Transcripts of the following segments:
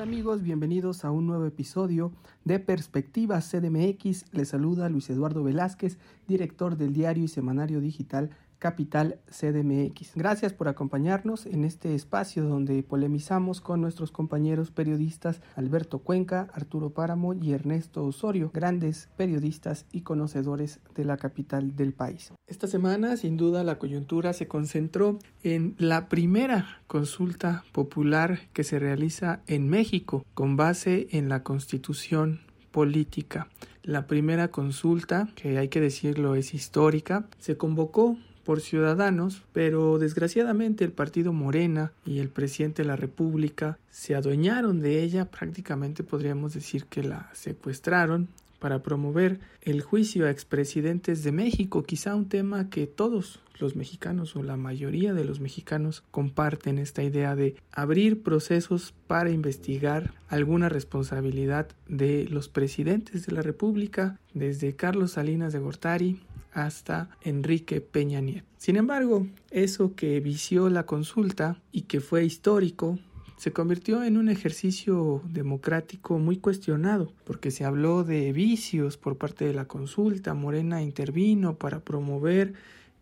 Amigos? Bienvenidos a un nuevo episodio de Perspectiva CDMX. Les saluda Luis Eduardo Velázquez, director del diario y semanario digital Capital CDMX. Gracias por acompañarnos en este espacio donde polemizamos con nuestros compañeros periodistas Alberto Cuenca, Arturo Páramo y Ernesto Osorio, grandes periodistas y conocedores de la capital del país. Esta semana, sin duda, la coyuntura se concentró en la primera consulta popular que se realiza en México con base en la constitución política. La primera consulta, que hay que decirlo es histórica, se convocó por ciudadanos, pero desgraciadamente el partido Morena y el presidente de la República se adueñaron de ella, prácticamente podríamos decir que la secuestraron para promover el juicio a expresidentes de México, quizá un tema que todos los mexicanos o la mayoría de los mexicanos comparten esta idea de abrir procesos para investigar alguna responsabilidad de los presidentes de la República, desde Carlos Salinas de Gortari hasta Enrique Peña Nieto. Sin embargo, eso que vició la consulta y que fue histórico se convirtió en un ejercicio democrático muy cuestionado, porque se habló de vicios por parte de la consulta, Morena intervino para promover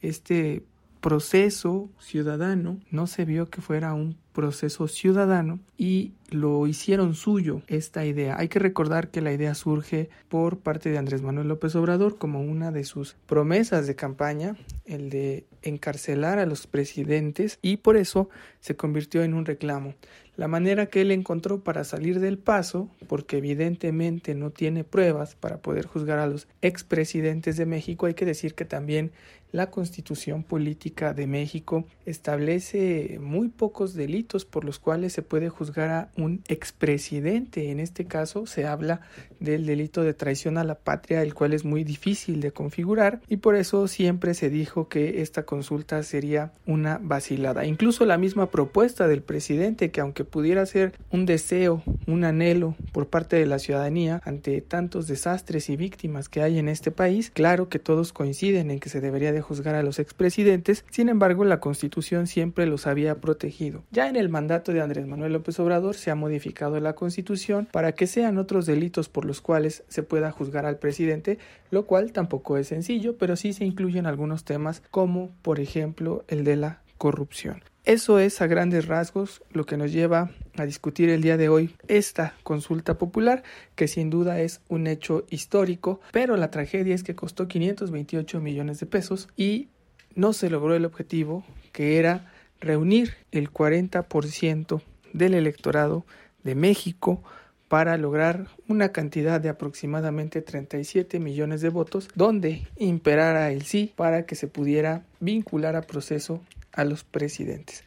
este proceso ciudadano, no se vio que fuera un proceso ciudadano y lo hicieron suyo esta idea. Hay que recordar que la idea surge por parte de Andrés Manuel López Obrador como una de sus promesas de campaña, el de encarcelar a los presidentes y por eso se convirtió en un reclamo. La manera que él encontró para salir del paso, porque evidentemente no tiene pruebas para poder juzgar a los expresidentes de México, hay que decir que también la constitución política de México establece muy pocos delitos por los cuales se puede juzgar a un expresidente. En este caso se habla del delito de traición a la patria, el cual es muy difícil de configurar y por eso siempre se dijo que esta consulta sería una vacilada. Incluso la misma propuesta del presidente, que aunque pudiera ser un deseo, un anhelo por parte de la ciudadanía ante tantos desastres y víctimas que hay en este país, claro que todos coinciden en que se debería de juzgar a los expresidentes, sin embargo la constitución siempre los había protegido. Ya en el mandato de Andrés Manuel López Obrador se ha modificado la constitución para que sean otros delitos por los cuales se pueda juzgar al presidente, lo cual tampoco es sencillo, pero sí se incluyen algunos temas como por ejemplo el de la corrupción. Eso es a grandes rasgos lo que nos lleva a discutir el día de hoy esta consulta popular, que sin duda es un hecho histórico, pero la tragedia es que costó 528 millones de pesos y no se logró el objetivo que era reunir el 40% del electorado de México para lograr una cantidad de aproximadamente 37 millones de votos, donde imperara el sí para que se pudiera vincular a proceso a los presidentes.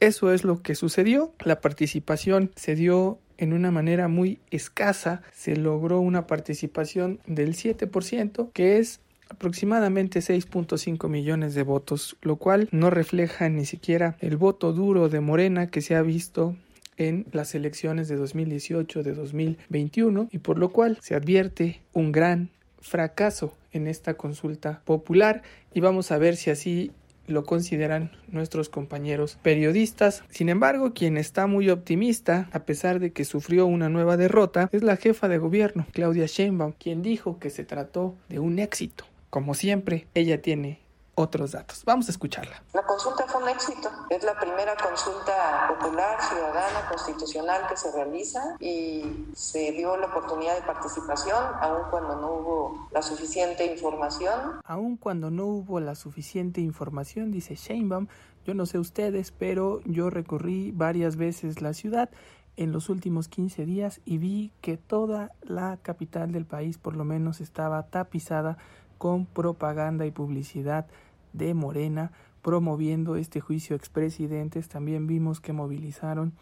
Eso es lo que sucedió. La participación se dio en una manera muy escasa. Se logró una participación del 7%, que es aproximadamente 6.5 millones de votos, lo cual no refleja ni siquiera el voto duro de Morena que se ha visto en las elecciones de 2018, de 2021 y por lo cual se advierte un gran fracaso en esta consulta popular y vamos a ver si así lo consideran nuestros compañeros periodistas. Sin embargo, quien está muy optimista, a pesar de que sufrió una nueva derrota, es la jefa de gobierno, Claudia Sheinbaum, quien dijo que se trató de un éxito. Como siempre, ella tiene otros datos. Vamos a escucharla. La consulta fue un éxito. Es la primera consulta popular, ciudadana, constitucional que se realiza y se dio la oportunidad de participación, aun cuando no hubo la suficiente información. Aun cuando no hubo la suficiente información, dice Sheinbaum, yo no sé ustedes, pero yo recorrí varias veces la ciudad en los últimos 15 días y vi que toda la capital del país por lo menos estaba tapizada con propaganda y publicidad de Morena promoviendo este juicio expresidentes. También vimos que movilizaron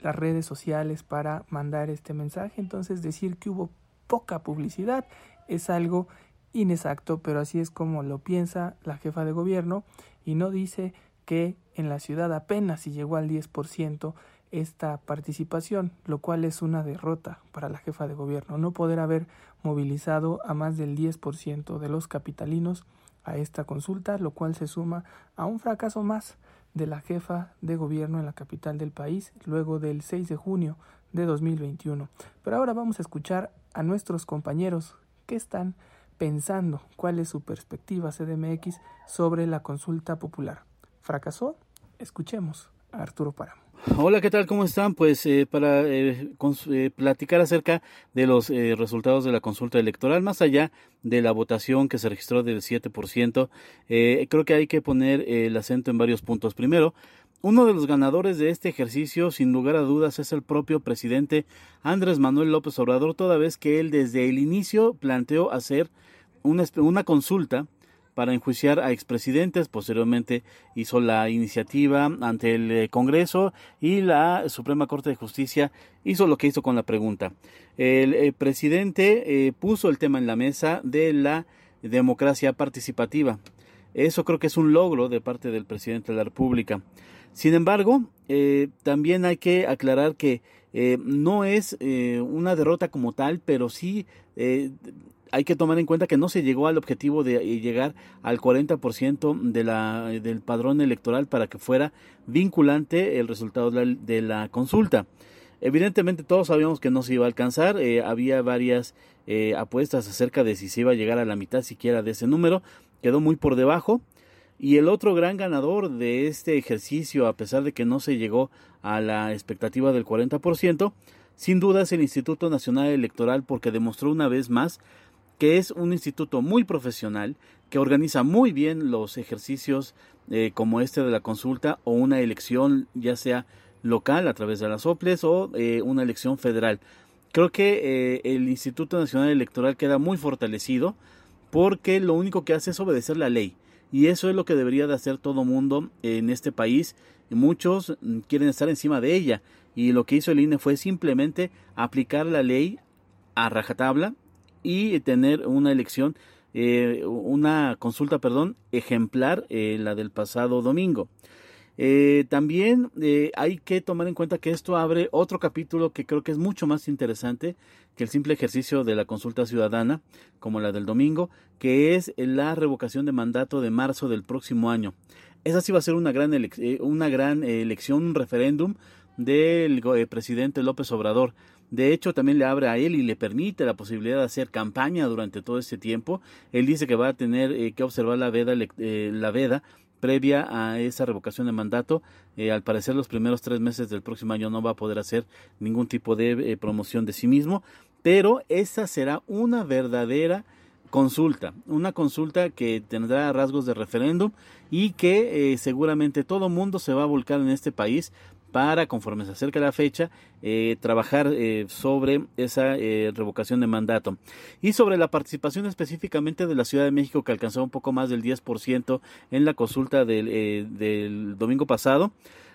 las redes sociales para mandar este mensaje. Entonces decir que hubo poca publicidad es algo inexacto, pero así es como lo piensa la jefa de gobierno y no dice que en la ciudad apenas si llegó al 10% esta participación, lo cual es una derrota para la jefa de gobierno, no poder haber movilizado a más del 10% de los capitalinos a esta consulta, lo cual se suma a un fracaso más de la jefa de gobierno en la capital del país luego del 6 de junio de 2021. Pero ahora vamos a escuchar a nuestros compañeros que están pensando cuál es su perspectiva CDMX sobre la consulta popular. ¿Fracasó? Escuchemos Arturo Páramo. Hola, ¿qué tal? ¿Cómo están? Pues eh, para eh, eh, platicar acerca de los resultados de la consulta electoral, más allá de la votación que se registró del 7%, creo que hay que poner el acento en varios puntos. Primero, uno de los ganadores de este ejercicio, sin lugar a dudas, es el propio presidente Andrés Manuel López Obrador, toda vez que él desde el inicio planteó hacer una consulta para enjuiciar a expresidentes. Posteriormente hizo la iniciativa ante el eh, Congreso y la Suprema Corte de Justicia hizo lo que hizo con la pregunta. El, eh, presidente eh, puso el tema en la mesa de la democracia participativa. Eso creo que es un logro de parte del presidente de la República. Sin embargo, también hay que aclarar que no es una derrota como tal, pero sí hay que tomar en cuenta que no se llegó al objetivo de eh, llegar al 40% de la, del padrón electoral para que fuera vinculante el resultado de la, consulta. Evidentemente todos sabíamos que no se iba a alcanzar, eh, había varias eh, apuestas acerca de si se iba a llegar a la mitad siquiera de ese número, quedó muy por debajo. Y el otro gran ganador de este ejercicio, a pesar de que no se llegó a la expectativa del 40%, sin duda es el Instituto Nacional Electoral porque demostró una vez más que es un instituto muy profesional, que organiza muy bien los ejercicios eh, como este de la consulta o una elección ya sea local a través de las OPLES o eh, una elección federal. Creo que eh, el Instituto Nacional Electoral queda muy fortalecido porque lo único que hace es obedecer la ley. Y eso es lo que debería de hacer todo mundo en este país. Muchos mm, quieren estar encima de ella. Y lo que hizo el INE fue simplemente aplicar la ley a rajatabla y tener una elección, eh, una consulta, perdón, ejemplar, eh, la del pasado domingo. Eh, también hay que tomar en cuenta que esto abre otro capítulo que creo que es mucho más interesante que el simple ejercicio de la consulta ciudadana, como la del domingo, que es la revocación de mandato de marzo del próximo año. Esa sí va a ser una gran, una gran elección, un referéndum del presidente López Obrador. De hecho, también le abre a él y le permite la posibilidad de hacer campaña durante todo este tiempo. Él dice que va a tener eh, que observar la veda, eh, la veda previa a esa revocación de mandato. Eh, al parecer, los primeros tres meses del próximo año no va a poder hacer ningún tipo de promoción de sí mismo, pero esa será una verdadera consulta, una consulta que tendrá rasgos de referéndum y que seguramente todo mundo se va a volcar en este país para, conforme se acerca la fecha, eh, trabajar eh, sobre esa eh, revocación de mandato. Y sobre la participación específicamente de la Ciudad de México, que alcanzó un poco más del 10% en la consulta del, del domingo pasado.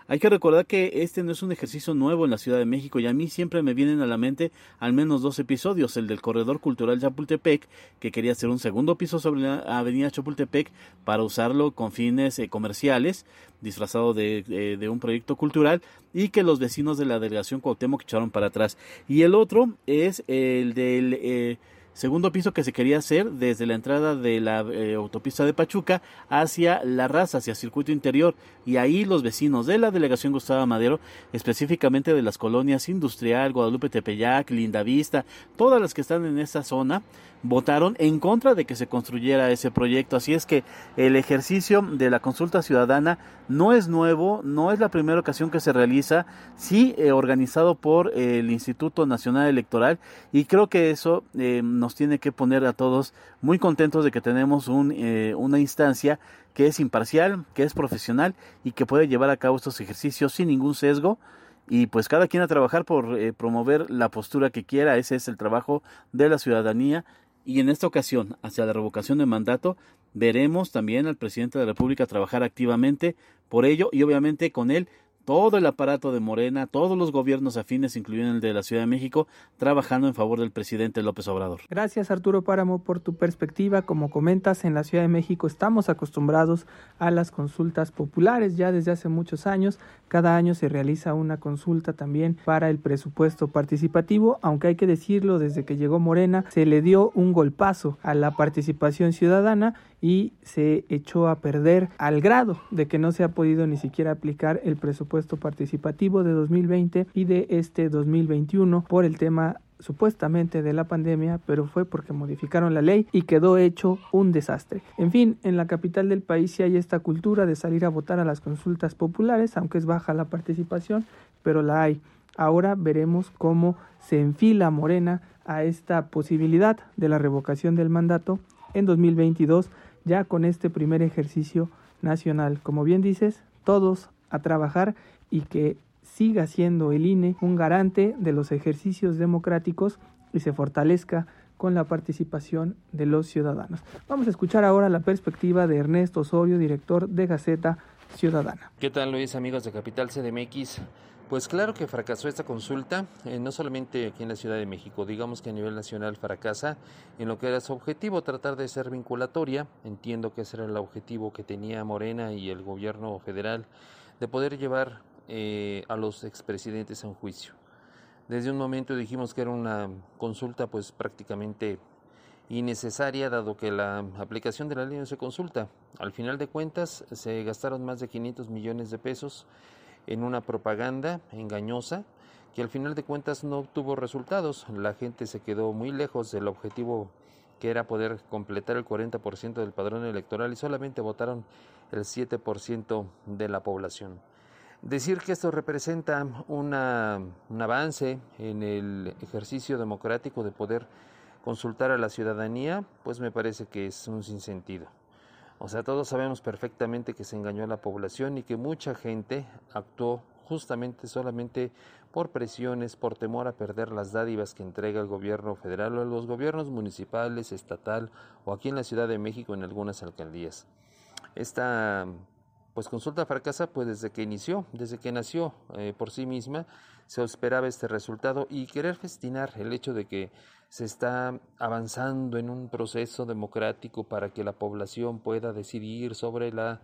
Hay que recordar que este no es un ejercicio nuevo en la Ciudad de México y a mí siempre me vienen a la mente al menos dos episodios, el del Corredor Cultural Chapultepec, que quería hacer un segundo piso sobre la Avenida Chapultepec para usarlo con fines eh, comerciales, disfrazado de, eh, un proyecto cultural, y que los vecinos de la delegación Cuauhtémoc echaron para atrás. Y el otro es el del... Eh, segundo piso que se quería hacer desde la entrada de la eh, autopista de Pachuca hacia La Raza, hacia Circuito Interior. Y ahí los vecinos de la delegación Gustavo Madero, específicamente de las colonias Industrial, Guadalupe Tepeyac, Lindavista, todas las que están en esa zona, votaron en contra de que se construyera ese proyecto. Así es que el ejercicio de la consulta ciudadana no es nuevo, no es la primera ocasión que se realiza, sí eh, organizado por el Instituto Nacional Electoral y creo que eso eh, nos tiene que poner a todos muy contentos de que tenemos un, eh, una instancia que es imparcial, que es profesional y que puede llevar a cabo estos ejercicios sin ningún sesgo. Y pues cada quien a trabajar por promover la postura que quiera, ese es el trabajo de la ciudadanía. Y en esta ocasión, hacia la revocación de mandato, veremos también al presidente de la República trabajar activamente por ello y obviamente con él todo el aparato de Morena, todos los gobiernos afines, incluyendo el de la Ciudad de México, trabajando en favor del presidente López Obrador. Gracias Arturo Páramo por tu perspectiva. Como comentas, en la Ciudad de México estamos acostumbrados a las consultas populares ya desde hace muchos años. Cada año se realiza una consulta también para el presupuesto participativo, aunque hay que decirlo, desde que llegó Morena se le dio un golpazo a la participación ciudadana y se echó a perder al grado de que no se ha podido ni siquiera aplicar el presupuesto participativo de 2020 y de este 2021 por el tema supuestamente de la pandemia, pero fue porque modificaron la ley y quedó hecho un desastre. En fin, en la capital del país sí hay esta cultura de salir a votar a las consultas populares, aunque es baja la participación, pero la hay. Ahora veremos cómo se enfila Morena a esta posibilidad de la revocación del mandato en 2022, ya con este primer ejercicio nacional. Como bien dices, todos a trabajar y que siga siendo el INE un garante de los ejercicios democráticos y se fortalezca con la participación de los ciudadanos. Vamos a escuchar ahora la perspectiva de Ernesto Osorio, director de Gaceta Ciudadana. ¿Qué tal Luis, amigos de Capital CDMX? Pues claro que fracasó esta consulta, eh, no solamente aquí en la Ciudad de México, digamos que a nivel nacional fracasa en lo que era su objetivo, tratar de ser vinculatoria. Entiendo que ese era el objetivo que tenía Morena y el gobierno federal de poder llevar eh, a los expresidentes en juicio. Desde un momento dijimos que era una consulta pues prácticamente innecesaria dado que la aplicación de la ley no se consulta. Al final de cuentas se gastaron más de 500 millones de pesos en una propaganda engañosa que al final de cuentas no obtuvo resultados. La gente se quedó muy lejos del objetivo que era poder completar el 40% del padrón electoral y solamente votaron el 7% de la población. Decir que esto representa una, un avance en el ejercicio democrático de poder consultar a la ciudadanía, pues me parece que es un sinsentido. O sea, todos sabemos perfectamente que se engañó a la población y que mucha gente actuó justamente solamente por presiones, por temor a perder las dádivas que entrega el gobierno federal o los gobiernos municipales, estatal o aquí en la Ciudad de México en algunas alcaldías. Esta pues consulta fracasa pues desde que inició, desde que nació eh, por sí misma, se esperaba este resultado y querer festinar el hecho de que se está avanzando en un proceso democrático para que la población pueda decidir sobre las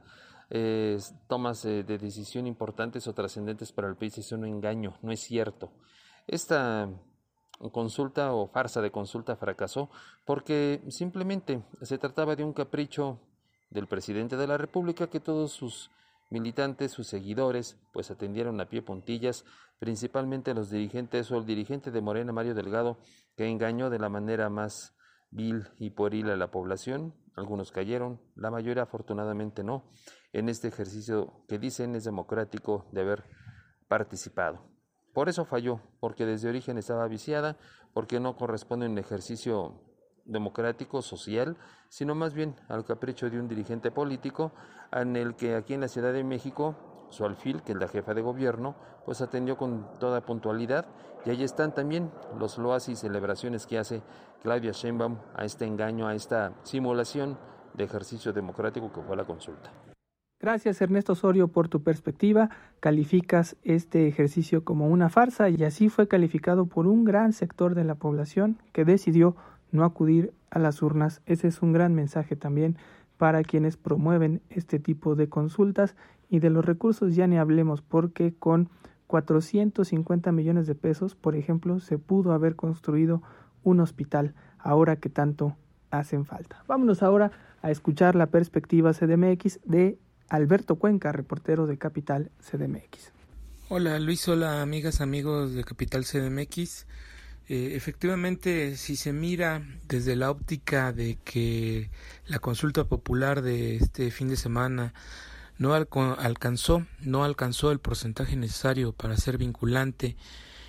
eh, tomas de decisión importantes o trascendentes para el país es un engaño, no es cierto. Esta consulta o farsa de consulta fracasó porque simplemente se trataba de un capricho del presidente de la República que todos sus militantes, sus seguidores, pues atendieron a pie puntillas, principalmente los dirigentes o el dirigente de Morena, Mario Delgado, que engañó de la manera más vil y pueril a la población. Algunos cayeron, la mayoría afortunadamente no, en este ejercicio que dicen es democrático de haber participado. Por eso falló, porque desde origen estaba viciada, porque no corresponde a un ejercicio democrático, social, sino más bien al capricho de un dirigente político en el que aquí en la Ciudad de México su alfil, que es la jefa de gobierno, pues atendió con toda puntualidad y ahí están también los loas y celebraciones que hace Claudia Sheinbaum a este engaño, a esta simulación de ejercicio democrático que fue la consulta. Gracias Ernesto Osorio por tu perspectiva. Calificas este ejercicio como una farsa y así fue calificado por un gran sector de la población que decidió no acudir a las urnas. Ese es un gran mensaje también para quienes promueven este tipo de consultas y de los recursos ya ni hablemos porque con 450 millones de pesos, por ejemplo, se pudo haber construido un hospital ahora que tanto hacen falta. Vámonos ahora a escuchar la perspectiva CDMX de Alberto Cuenca, reportero de Capital CDMX. Hola Luis, hola amigas, amigos de Capital CDMX. Eh, efectivamente, si se mira desde la óptica de que la consulta popular de este fin de semana no alcanzó, no alcanzó el porcentaje necesario para ser vinculante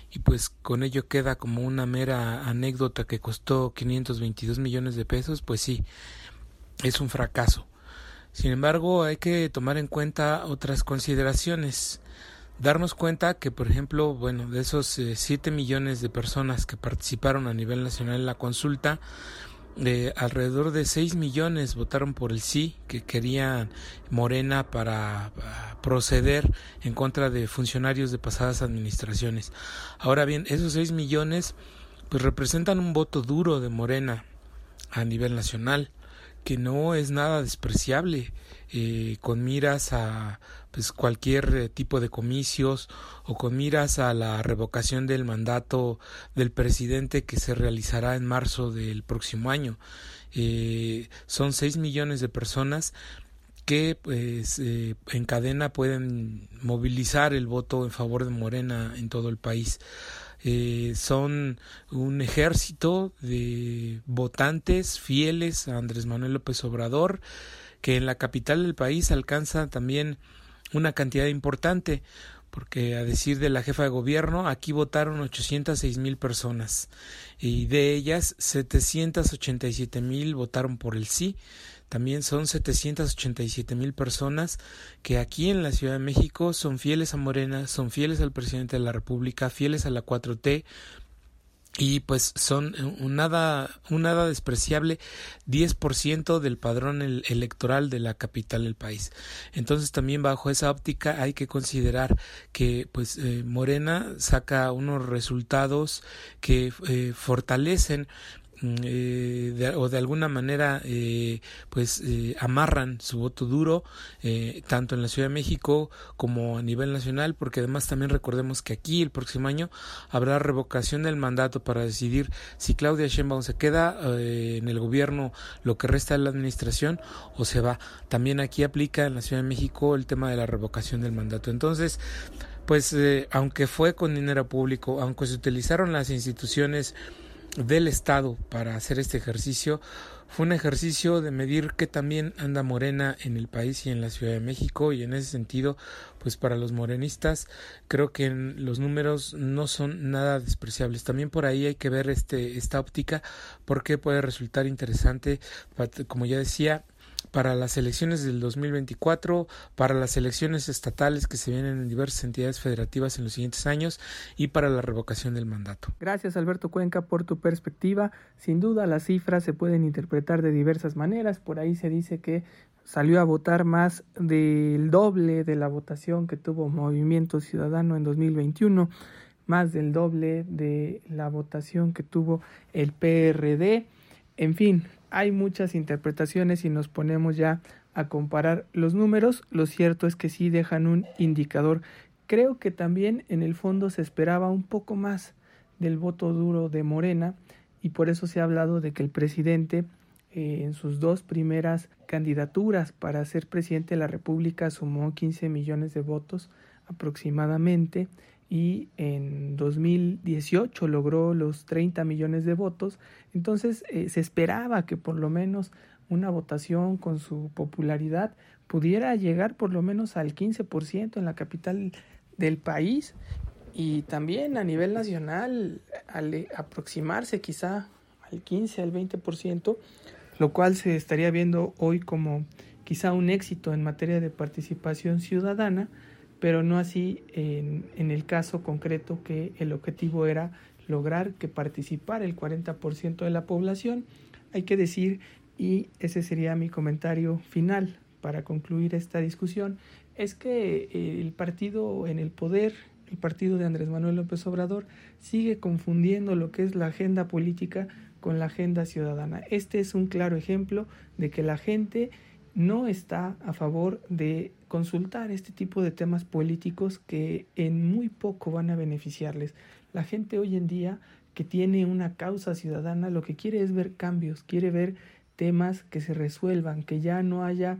y pues con ello queda como una mera anécdota que costó 522 millones de pesos, pues sí, es un fracaso. Sin embargo, hay que tomar en cuenta otras consideraciones darnos cuenta que, por ejemplo, bueno, de esos 7 eh, millones de personas que participaron a nivel nacional en la consulta, eh, alrededor de 6 millones votaron por el sí, que querían Morena para, proceder en contra de funcionarios de pasadas administraciones. Ahora bien, esos 6 millones pues representan un voto duro de Morena a nivel nacional, que no es nada despreciable, eh, con miras a pues cualquier eh, tipo de comicios o con miras a la revocación del mandato del presidente que se realizará en marzo del próximo año. Eh, son 6 millones de personas que pues eh, en cadena pueden movilizar el voto en favor de Morena en todo el país. Son un ejército de votantes fieles a Andrés Manuel López Obrador que en la capital del país alcanza también una cantidad importante porque a decir de la jefa de gobierno, aquí votaron 806 mil personas y de ellas 787 mil votaron por el sí. También son 787 mil personas que aquí en la Ciudad de México son fieles a Morena, son fieles al presidente de la República, fieles a la 4T, y pues son un nada, un nada despreciable 10% del padrón electoral de la capital del país. Entonces también bajo esa óptica hay que considerar que pues eh, Morena saca unos resultados que eh, fortalecen Mm, eh, o de alguna manera eh, pues eh, amarran su voto duro tanto en la Ciudad de México como a nivel nacional porque además también recordemos que aquí el próximo año habrá revocación del mandato para decidir si Claudia Sheinbaum se queda en el gobierno lo que resta de la administración o se va. También aquí aplica en la Ciudad de México el tema de la revocación del mandato. Entonces pues aunque fue con dinero público aunque se utilizaron las instituciones del Estado para hacer este ejercicio. Fue un ejercicio de medir que también anda Morena en el país y en la Ciudad de México y en ese sentido pues para los morenistas creo que los números no son nada despreciables. También por ahí hay que ver este esta óptica porque puede resultar interesante como ya decía para las elecciones del 2024, para las elecciones estatales que se vienen en diversas entidades federativas en los siguientes años y para la revocación del mandato. Gracias Alberto Cuenca por tu perspectiva. Sin duda las cifras se pueden interpretar de diversas maneras. Por ahí se dice que salió a votar más del doble de la votación que tuvo Movimiento Ciudadano en 2021, más del doble de la votación que tuvo el PRD. En fin, hay muchas interpretaciones y nos ponemos ya a comparar los números. Lo cierto es que sí dejan un indicador. Creo que también en el fondo se esperaba un poco más del voto duro de Morena y por eso se ha hablado de que el presidente eh, en sus dos primeras candidaturas para ser presidente de la República sumó 15 millones de votos aproximadamente y en 2018 logró los 30 millones de votos. Entonces eh, se esperaba que por lo menos una votación con su popularidad pudiera llegar por lo menos al 15% en la capital del país y también a nivel nacional al aproximarse quizá al 15 al 20%, lo cual se estaría viendo hoy como quizá un éxito en materia de participación ciudadana pero no así en, el caso concreto que el objetivo era lograr que participara el 40% de la población. Hay que decir, y ese sería mi comentario final para concluir esta discusión, es que eh, el partido en el poder, el partido de Andrés Manuel López Obrador, sigue confundiendo lo que es la agenda política con la agenda ciudadana. Este es un claro ejemplo de que la gente no está a favor de consultar este tipo de temas políticos que en muy poco van a beneficiarles. La gente hoy en día que tiene una causa ciudadana lo que quiere es ver cambios, quiere ver temas que se resuelvan, que ya no haya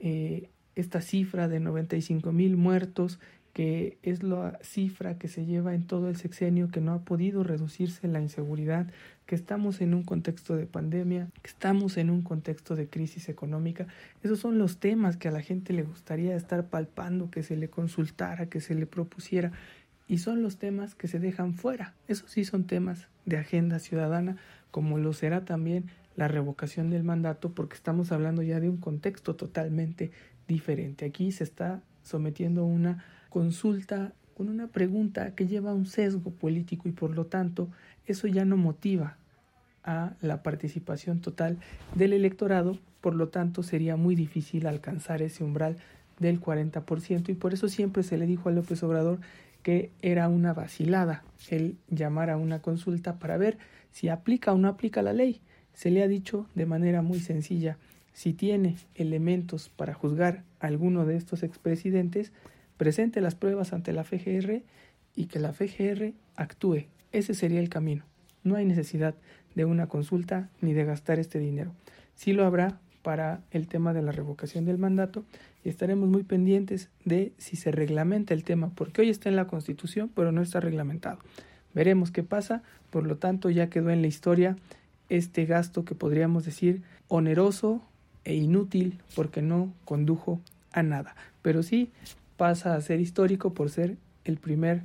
eh, esta cifra de 95 mil muertos, que es la cifra que se lleva en todo el sexenio, que no ha podido reducirse la inseguridad, que estamos en un contexto de pandemia, que estamos en un contexto de crisis económica. Esos son los temas que a la gente le gustaría estar palpando, que se le consultara, que se le propusiera. Y son los temas que se dejan fuera. Esos sí son temas de agenda ciudadana, como lo será también la revocación del mandato, porque estamos hablando ya de un contexto totalmente diferente. Aquí se está sometiendo una consulta con una pregunta que lleva un sesgo político y por lo tanto eso ya no motiva a la participación total del electorado, por lo tanto sería muy difícil alcanzar ese umbral del 40% y por eso siempre se le dijo a López Obrador que era una vacilada el llamar a una consulta para ver si aplica o no aplica la ley. Se le ha dicho de manera muy sencilla, si tiene elementos para juzgar a alguno de estos expresidentes, presente las pruebas ante la FGR y que la FGR actúe. Ese sería el camino. No hay necesidad de una consulta ni de gastar este dinero. Sí lo habrá para el tema de la revocación del mandato y estaremos muy pendientes de si se reglamenta el tema, porque hoy está en la Constitución, pero no está reglamentado. Veremos qué pasa, por lo tanto ya quedó en la historia este gasto que podríamos decir oneroso e inútil porque no condujo a nada, pero sí pasa a ser histórico por ser el primer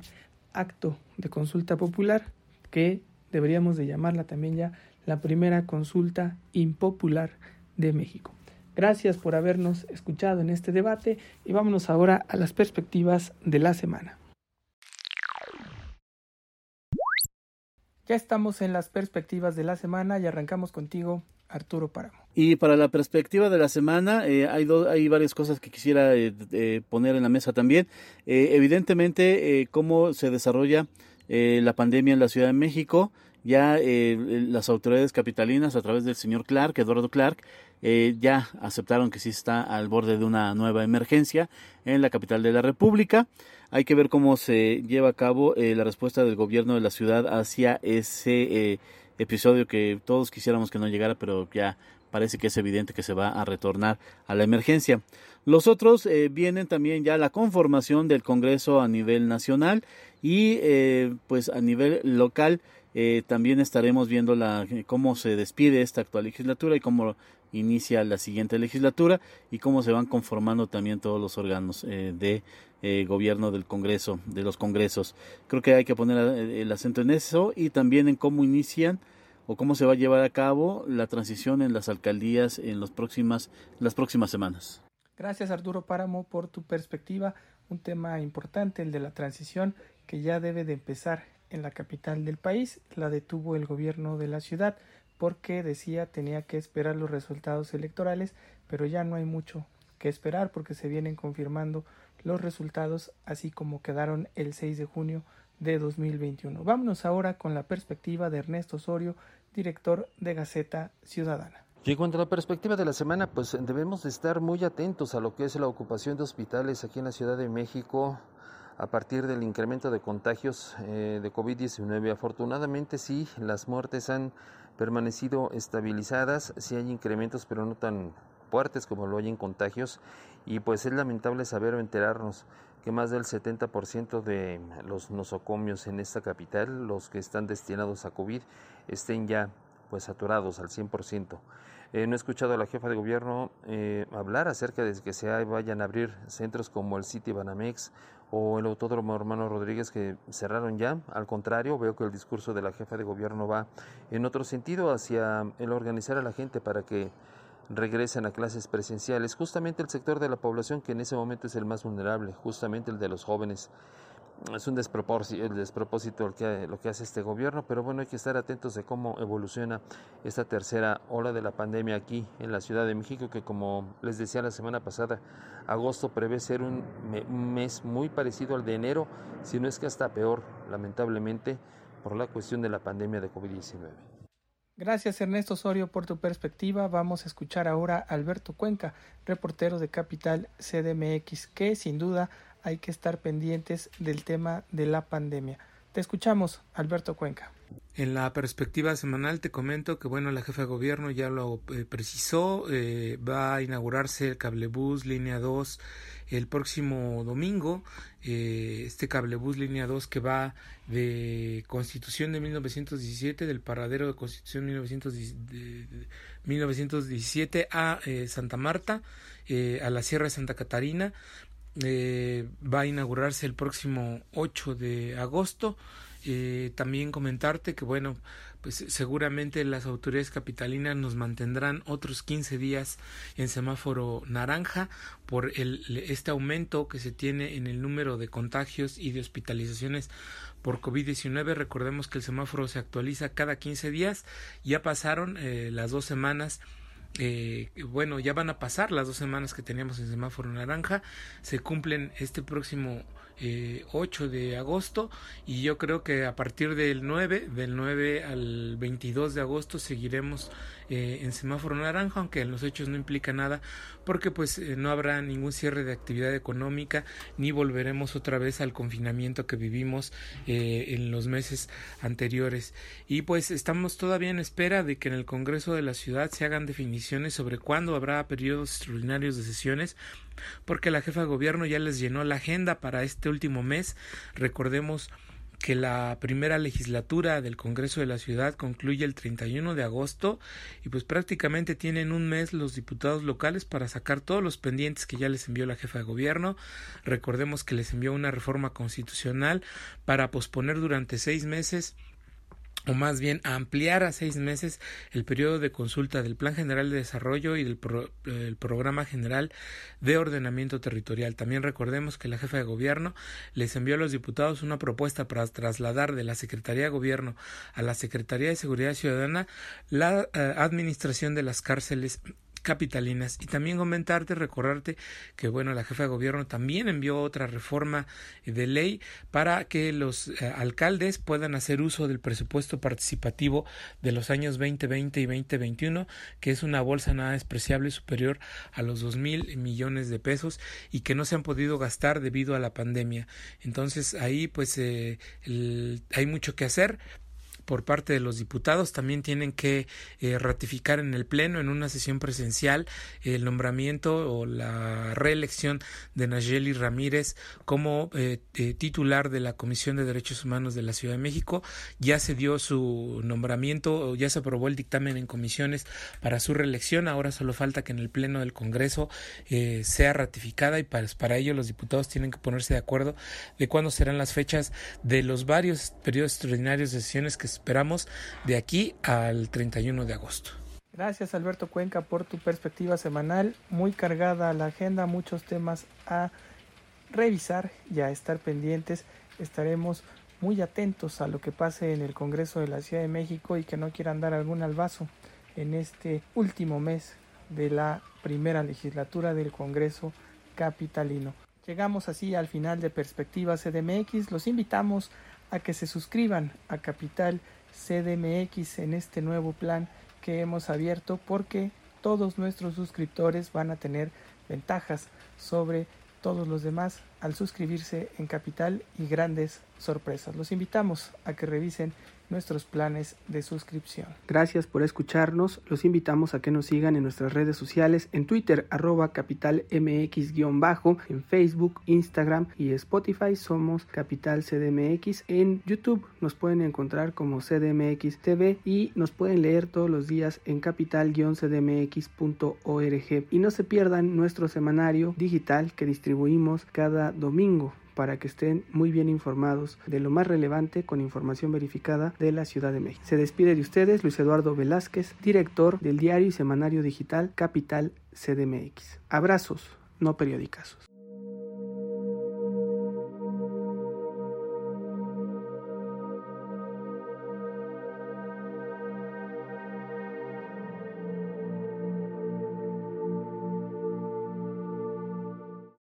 acto de consulta popular que deberíamos de llamarla también ya la primera consulta impopular de México. Gracias por habernos escuchado en este debate y vámonos ahora a las perspectivas de la semana. Ya estamos en las perspectivas de la semana y arrancamos contigo, Arturo Páramo. Y para la perspectiva de la semana, eh, hay, hay varias cosas que quisiera eh, poner en la mesa también. Eh, evidentemente, cómo se desarrolla la pandemia en la Ciudad de México. Ya las autoridades capitalinas, a través del señor Clark, Eduardo Clark, ya aceptaron que sí está al borde de una nueva emergencia en la capital de la República. Hay que ver cómo se lleva a cabo eh, la respuesta del gobierno de la ciudad hacia ese eh, episodio que todos quisiéramos que no llegara, pero ya parece que es evidente que se va a retornar a la emergencia. Los otros eh, vienen también ya la conformación del Congreso a nivel nacional y pues a nivel local también estaremos viendo la, cómo se despide esta actual legislatura y cómo inicia la siguiente legislatura y cómo se van conformando también todos los órganos eh, de eh, gobierno del Congreso, de los Congresos. Creo que hay que poner eh, el acento en eso y también en cómo inician o cómo se va a llevar a cabo la transición en las alcaldías en los próximas, las próximas semanas. Gracias Arturo Páramo por tu perspectiva, un tema importante, el de la transición que ya debe de empezar en la capital del país, la detuvo el gobierno de la ciudad porque decía tenía que esperar los resultados electorales, pero ya no hay mucho que esperar porque se vienen confirmando los resultados así como quedaron el 6 de junio de 2021. Vámonos ahora con la perspectiva de Ernesto Osorio, director de Gaceta Ciudadana. Y en cuanto a la perspectiva de la semana, pues debemos de estar muy atentos a lo que es la ocupación de hospitales aquí en la Ciudad de México a partir del incremento de contagios eh, de COVID-19. Afortunadamente sí, las muertes han permanecido estabilizadas, sí hay incrementos pero no tan fuertes como lo hay en contagios y pues es lamentable saber o enterarnos que más del 70% de los nosocomios en esta capital, los que están destinados a COVID, estén ya pues saturados al 100%. Eh, no he escuchado a la jefa de gobierno eh, hablar acerca de que se vayan a abrir centros como el City Banamex o el Autódromo Hermano Rodríguez que cerraron ya. Al contrario, veo que el discurso de la jefa de gobierno va en otro sentido hacia el organizar a la gente para que regresen a clases presenciales. Justamente el sector de la población que en ese momento es el más vulnerable, justamente el de los jóvenes es un despropósito, el despropósito lo que, lo que hace este gobierno, pero bueno, hay que estar atentos de cómo evoluciona esta tercera ola de la pandemia aquí en la Ciudad de México, que como les decía la semana pasada, agosto prevé ser un, un mes muy parecido al de enero, si no es que hasta peor, lamentablemente, por la cuestión de la pandemia de COVID-19. Gracias Ernesto Osorio por tu perspectiva. Vamos a escuchar ahora a Alberto Cuenca, reportero de Capital CDMX, que sin duda hay que estar pendientes del tema de la pandemia. Te escuchamos, Alberto Cuenca. En la perspectiva semanal te comento que bueno la jefa de gobierno ya lo eh, precisó, eh, va a inaugurarse el cablebús línea 2 el próximo domingo, eh, este cablebús línea 2 que va de Constitución de 1917, del paradero de Constitución de 1917 a Santa Marta, a la Sierra de Santa Catarina, eh, va a inaugurarse el próximo 8 de agosto. Eh, también comentarte que, bueno, pues seguramente las autoridades capitalinas nos mantendrán otros 15 días en semáforo naranja por el, este aumento que se tiene en el número de contagios y de hospitalizaciones por COVID-19. Recordemos que el semáforo se actualiza cada 15 días. Ya pasaron eh, las dos semanas eh, bueno, ya van a pasar las dos semanas que teníamos en semáforo naranja, se cumplen este próximo eh, 8 de agosto y yo creo que a partir del 9, del 9 al 22 de agosto seguiremos eh, en semáforo naranja, aunque en los hechos no implica nada, porque pues eh, no habrá ningún cierre de actividad económica ni volveremos otra vez al confinamiento que vivimos eh, en los meses anteriores. Y pues estamos todavía en espera de que en el Congreso de la ciudad se hagan definiciones sobre cuándo habrá periodos extraordinarios de sesiones porque la jefa de gobierno ya les llenó la agenda para este último mes. Recordemos que la primera legislatura del Congreso de la Ciudad concluye el 31 de agosto y pues prácticamente tienen un mes los diputados locales para sacar todos los pendientes que ya les envió la jefa de gobierno. Recordemos que les envió una reforma constitucional para posponer durante seis meses o más bien ampliar a seis meses el periodo de consulta del Plan General de Desarrollo y del Programa General de Ordenamiento Territorial. También recordemos que la jefa de gobierno les envió a los diputados una propuesta para trasladar de la Secretaría de Gobierno a la Secretaría de Seguridad Ciudadana la eh, administración de las cárceles capitalinas y también comentarte, recordarte que bueno, la jefa de gobierno también envió otra reforma de ley para que los eh, alcaldes puedan hacer uso del presupuesto participativo de los años 2020 y 2021, que es una bolsa nada despreciable superior a los dos mil millones de pesos y que no se han podido gastar debido a la pandemia. Entonces ahí pues eh, hay mucho que hacer, por parte de los diputados. También tienen que eh, ratificar en el Pleno, en una sesión presencial, el nombramiento o la reelección de Nayeli Ramírez como eh, eh, titular de la Comisión de Derechos Humanos de la Ciudad de México. Ya se dio su nombramiento, ya se aprobó el dictamen en comisiones para su reelección. Ahora solo falta que en el Pleno del Congreso sea ratificada y para, para ello los diputados tienen que ponerse de acuerdo de cuándo serán las fechas de los varios periodos extraordinarios de sesiones que esperamos de aquí al 31 de agosto. Gracias Alberto Cuenca por tu perspectiva semanal, muy cargada la agenda, muchos temas a revisar y a estar pendientes. Estaremos muy atentos a lo que pase en el Congreso de la Ciudad de México y que no quieran dar algún albazo en este último mes de la primera legislatura del Congreso Capitalino. Llegamos así al final de Perspectiva CDMX. Los invitamos que se suscriban a Capital CDMX en este nuevo plan que hemos abierto porque todos nuestros suscriptores van a tener ventajas sobre todos los demás al suscribirse en Capital y grandes sorpresas. Los invitamos a que revisen nuestros planes de suscripción. Gracias por escucharnos. Los invitamos a que nos sigan en nuestras redes sociales, en Twitter, arroba capital mx-bajo, en Facebook, Instagram y Spotify somos Capital CDMX. En YouTube nos pueden encontrar como CDMX TV y nos pueden leer todos los días en capital-cdmx.org. Y no se pierdan nuestro semanario digital que distribuimos cada domingo para que estén muy bien informados de lo más relevante con información verificada de la Ciudad de México. Se despide de ustedes Luis Eduardo Velázquez, director del diario y semanario digital Capital CDMX. Abrazos, no periódicos.